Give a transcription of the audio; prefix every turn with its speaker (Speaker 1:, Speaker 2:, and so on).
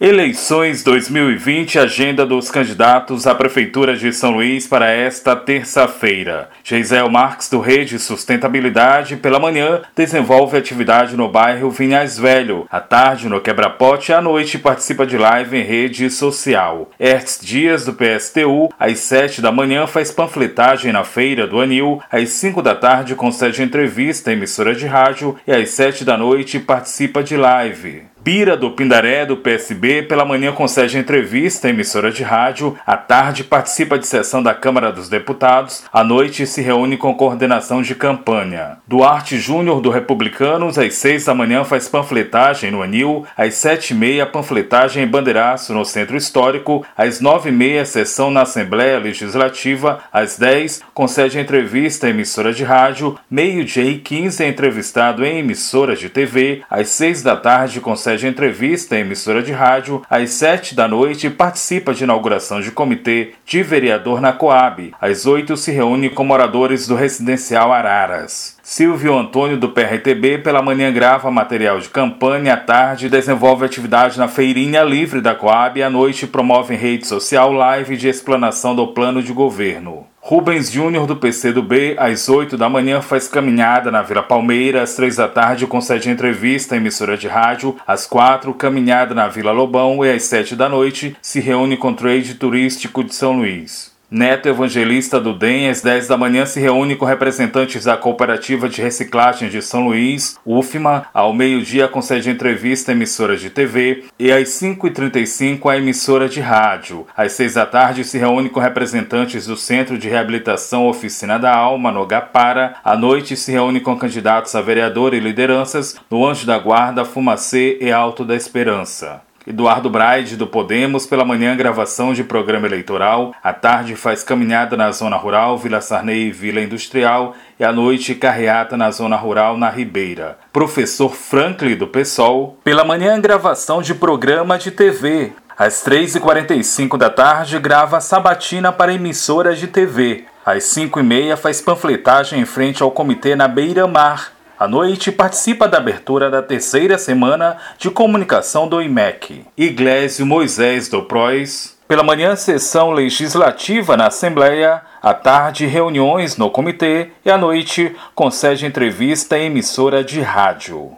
Speaker 1: Eleições 2020, agenda dos candidatos à Prefeitura de São Luís para esta terça-feira. Geisel Marques, do Rede Sustentabilidade, pela manhã, desenvolve atividade no bairro Vinhais Velho. À tarde, no Quebra-Pote, à noite, participa de live em rede social. Hertz Dias, do PSTU, às 7 da manhã, faz panfletagem na feira do Anil. Às 5 da tarde, concede entrevista em emissora de rádio. E às 7 da noite, participa de live. Bira do Pindaré, do PSB, pela manhã concede entrevista em emissora de rádio, à tarde participa de sessão da Câmara dos Deputados, à noite se reúne com coordenação de campanha. Duarte Júnior, do Republicanos, às seis da manhã faz panfletagem no Anil, às sete e meia panfletagem em Bandeiraço, no Centro Histórico, às nove e meia sessão na Assembleia Legislativa, às dez concede entrevista em emissora de rádio, meio-dia e quinze é entrevistado em emissora de TV, às seis da tarde concede concede entrevista em emissora de rádio às sete da noite e participa de inauguração de comitê de vereador na Coab. Às oito se reúne com moradores do residencial Araras. Silvio Antônio do PRTB pela manhã grava material de campanha, à tarde desenvolve atividade na feirinha livre da Coab e à noite promove em rede social live de explanação do plano de governo. Rubens Júnior do PCdoB, às 8 da manhã, faz caminhada na Vila Palmeira, às 3 da tarde concede entrevista em emissora de rádio, às 4 caminhada na Vila Lobão e às 7 da noite se reúne com o trade turístico de São Luís. Neto Evangelista do DEM, às 10 da manhã, se reúne com representantes da Cooperativa de Reciclagem de São Luís, UFMA. Ao meio-dia, concede entrevista à emissora de TV e às 5h35 à emissora de rádio. Às 6 da tarde, se reúne com representantes do Centro de Reabilitação Oficina da Alma, no Gapara. À noite, se reúne com candidatos a vereador e lideranças no Anjo da Guarda, Fumacê e Alto da Esperança. Eduardo Braide, do Podemos, pela manhã gravação de programa eleitoral, à tarde faz caminhada na zona rural, Vila Sarney e Vila Industrial, e à noite carreata na zona rural, na Ribeira. Professor Franklin, do PSOL, pela manhã gravação de programa de TV. Às 3h45 da tarde grava sabatina para emissoras de TV. Às 5h30 faz panfletagem em frente ao comitê na Beira Mar à noite, participa da abertura da terceira semana de comunicação do IMEC. Iglesio Moisés do PROIS. Pela manhã, sessão legislativa na Assembleia. À tarde, reuniões no comitê. E à noite, concede entrevista em emissora de rádio.